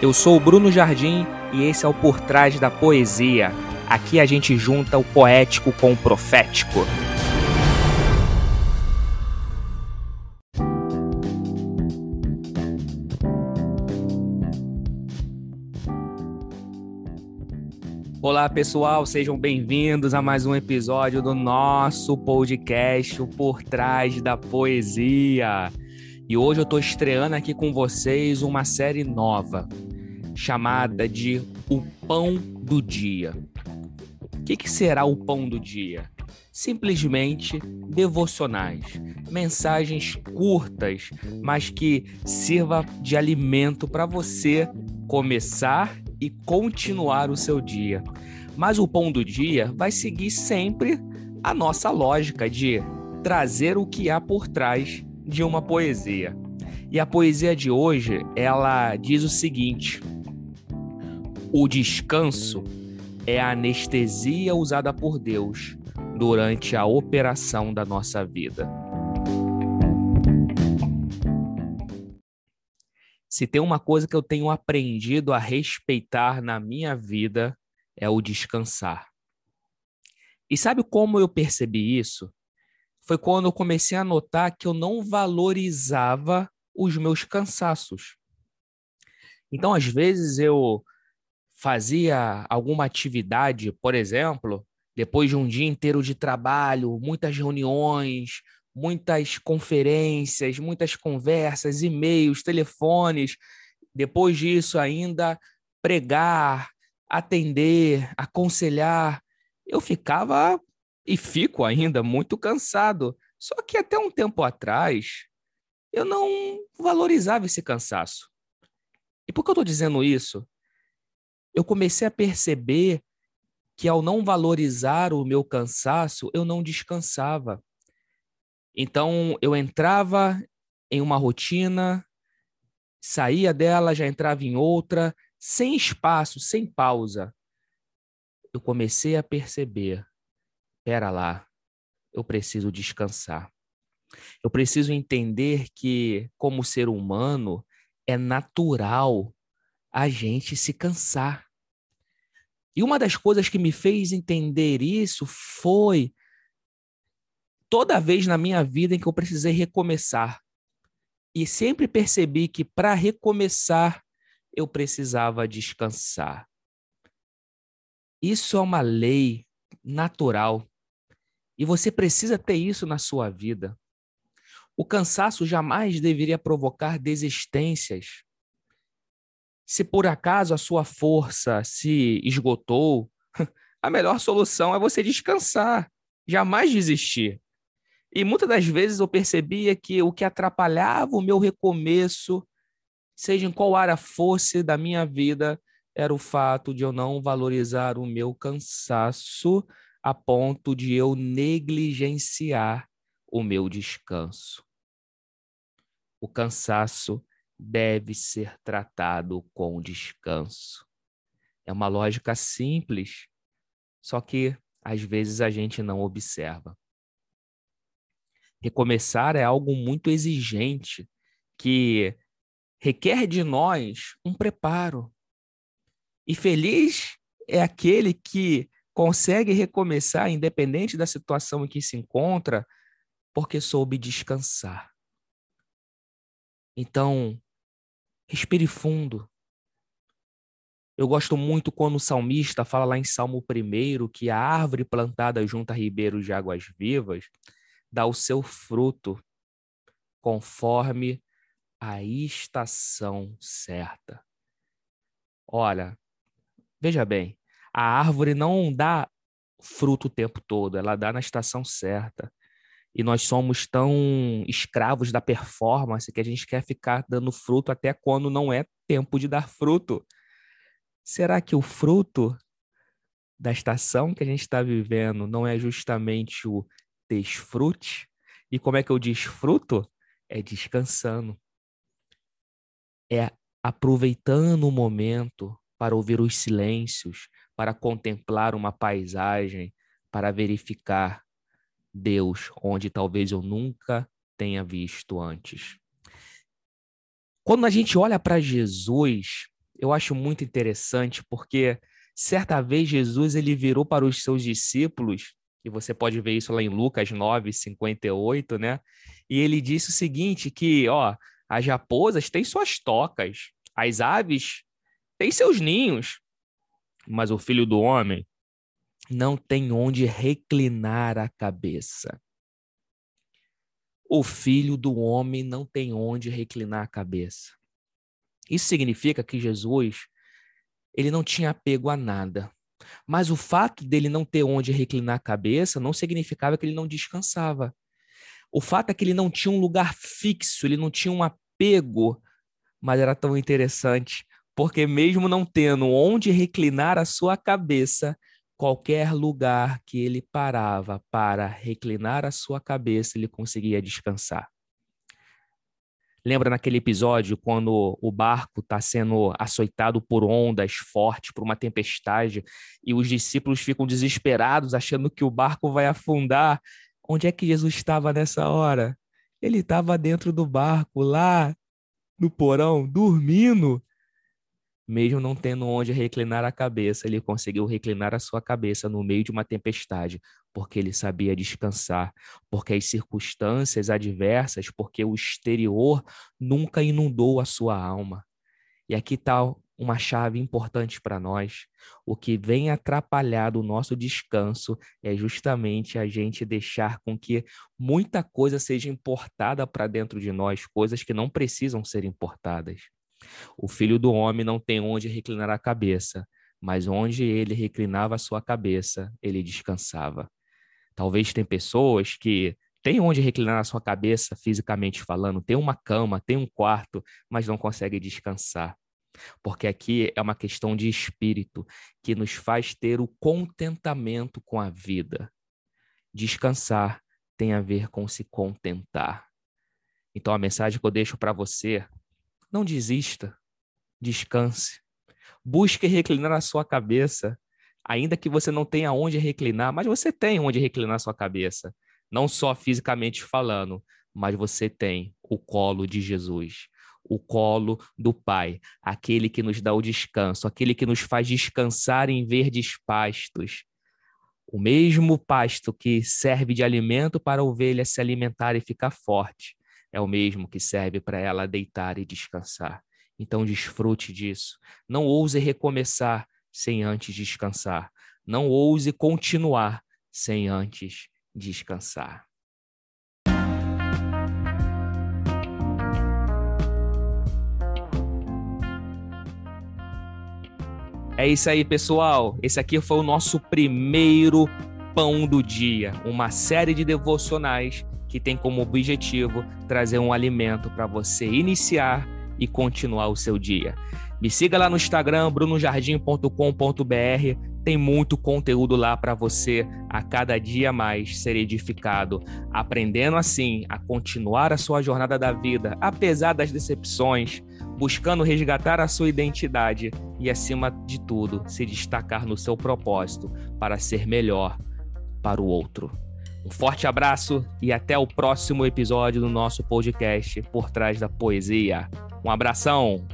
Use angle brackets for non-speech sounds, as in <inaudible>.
Eu sou o Bruno Jardim e esse é o Por Trás da Poesia. Aqui a gente junta o poético com o profético. Olá pessoal, sejam bem-vindos a mais um episódio do nosso podcast o Por Trás da Poesia. E hoje eu estou estreando aqui com vocês uma série nova chamada de O Pão do Dia. O que, que será o Pão do Dia? Simplesmente devocionais, mensagens curtas, mas que sirva de alimento para você começar e continuar o seu dia. Mas o pão do dia vai seguir sempre a nossa lógica de trazer o que há por trás de uma poesia. E a poesia de hoje, ela diz o seguinte: O descanso é a anestesia usada por Deus durante a operação da nossa vida. Se tem uma coisa que eu tenho aprendido a respeitar na minha vida, é o descansar. E sabe como eu percebi isso? foi quando eu comecei a notar que eu não valorizava os meus cansaços. Então, às vezes, eu fazia alguma atividade, por exemplo, depois de um dia inteiro de trabalho, muitas reuniões, muitas conferências, muitas conversas, e-mails, telefones. Depois disso, ainda pregar, atender, aconselhar. Eu ficava e fico ainda muito cansado. Só que até um tempo atrás eu não valorizava esse cansaço. E por que eu estou dizendo isso? Eu comecei a perceber que ao não valorizar o meu cansaço, eu não descansava. Então eu entrava em uma rotina, saía dela, já entrava em outra, sem espaço, sem pausa. Eu comecei a perceber pera lá, eu preciso descansar. Eu preciso entender que, como ser humano, é natural a gente se cansar. E uma das coisas que me fez entender isso foi toda vez na minha vida em que eu precisei recomeçar. E sempre percebi que para recomeçar eu precisava descansar. Isso é uma lei natural. E você precisa ter isso na sua vida. O cansaço jamais deveria provocar desistências. Se por acaso a sua força se esgotou, <laughs> a melhor solução é você descansar, jamais desistir. E muitas das vezes eu percebia que o que atrapalhava o meu recomeço, seja em qual área fosse da minha vida, era o fato de eu não valorizar o meu cansaço a ponto de eu negligenciar o meu descanso. O cansaço deve ser tratado com descanso. É uma lógica simples, só que às vezes a gente não observa. Recomeçar é algo muito exigente que requer de nós um preparo. E feliz é aquele que consegue recomeçar, independente da situação em que se encontra, porque soube descansar. Então, respire fundo. Eu gosto muito quando o salmista fala lá em Salmo 1 que a árvore plantada junto a ribeiros de águas vivas dá o seu fruto conforme a estação certa. Olha, veja bem, a árvore não dá fruto o tempo todo, ela dá na estação certa. E nós somos tão escravos da performance que a gente quer ficar dando fruto até quando não é tempo de dar fruto. Será que o fruto da estação que a gente está vivendo não é justamente o desfrute? E como é que eu desfruto? É descansando. É aproveitando o momento para ouvir os silêncios, para contemplar uma paisagem, para verificar Deus onde talvez eu nunca tenha visto antes. Quando a gente olha para Jesus, eu acho muito interessante porque certa vez Jesus ele virou para os seus discípulos, e você pode ver isso lá em Lucas 9, 58, né? E ele disse o seguinte: que, ó, as raposas têm suas tocas, as aves têm seus ninhos, mas o filho do homem não tem onde reclinar a cabeça. O filho do homem não tem onde reclinar a cabeça. Isso significa que Jesus, ele não tinha apego a nada. Mas o fato dele não ter onde reclinar a cabeça não significava que ele não descansava. O fato é que ele não tinha um lugar fixo, ele não tinha um apego, mas era tão interessante, porque mesmo não tendo onde reclinar a sua cabeça, qualquer lugar que ele parava para reclinar a sua cabeça, ele conseguia descansar. Lembra naquele episódio quando o barco está sendo açoitado por ondas fortes, por uma tempestade, e os discípulos ficam desesperados, achando que o barco vai afundar? Onde é que Jesus estava nessa hora? Ele estava dentro do barco, lá no porão, dormindo. Mesmo não tendo onde reclinar a cabeça, ele conseguiu reclinar a sua cabeça no meio de uma tempestade, porque ele sabia descansar, porque as circunstâncias adversas, porque o exterior nunca inundou a sua alma. E aqui está uma chave importante para nós. O que vem atrapalhar o nosso descanso é justamente a gente deixar com que muita coisa seja importada para dentro de nós, coisas que não precisam ser importadas. O filho do homem não tem onde reclinar a cabeça, mas onde ele reclinava a sua cabeça, ele descansava. Talvez tem pessoas que têm onde reclinar a sua cabeça, fisicamente falando, tem uma cama, tem um quarto, mas não consegue descansar. Porque aqui é uma questão de espírito que nos faz ter o contentamento com a vida. Descansar tem a ver com se contentar. Então a mensagem que eu deixo para você não desista, descanse. Busque reclinar a sua cabeça, ainda que você não tenha onde reclinar, mas você tem onde reclinar a sua cabeça. Não só fisicamente falando, mas você tem o colo de Jesus, o colo do Pai, aquele que nos dá o descanso, aquele que nos faz descansar em verdes pastos. O mesmo pasto que serve de alimento para a ovelha se alimentar e ficar forte, é o mesmo que serve para ela deitar e descansar. Então desfrute disso. Não ouse recomeçar sem antes descansar. Não ouse continuar sem antes descansar. É isso aí, pessoal. Esse aqui foi o nosso primeiro pão do dia, uma série de devocionais que tem como objetivo trazer um alimento para você iniciar e continuar o seu dia. Me siga lá no Instagram, brunojardim.com.br. Tem muito conteúdo lá para você a cada dia mais ser edificado, aprendendo assim a continuar a sua jornada da vida, apesar das decepções, buscando resgatar a sua identidade e, acima de tudo, se destacar no seu propósito para ser melhor para o outro. Um forte abraço e até o próximo episódio do nosso podcast Por Trás da Poesia. Um abração!